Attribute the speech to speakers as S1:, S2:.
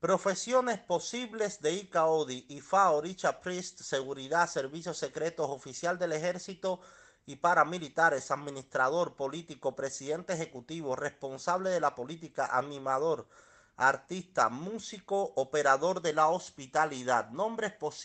S1: Profesiones posibles de ICAODI, IFAO, Richard Priest, Seguridad, Servicios Secretos, Oficial del Ejército y Paramilitares, Administrador, Político, Presidente Ejecutivo, Responsable de la Política, Animador, Artista, Músico, Operador de la Hospitalidad. Nombres posibles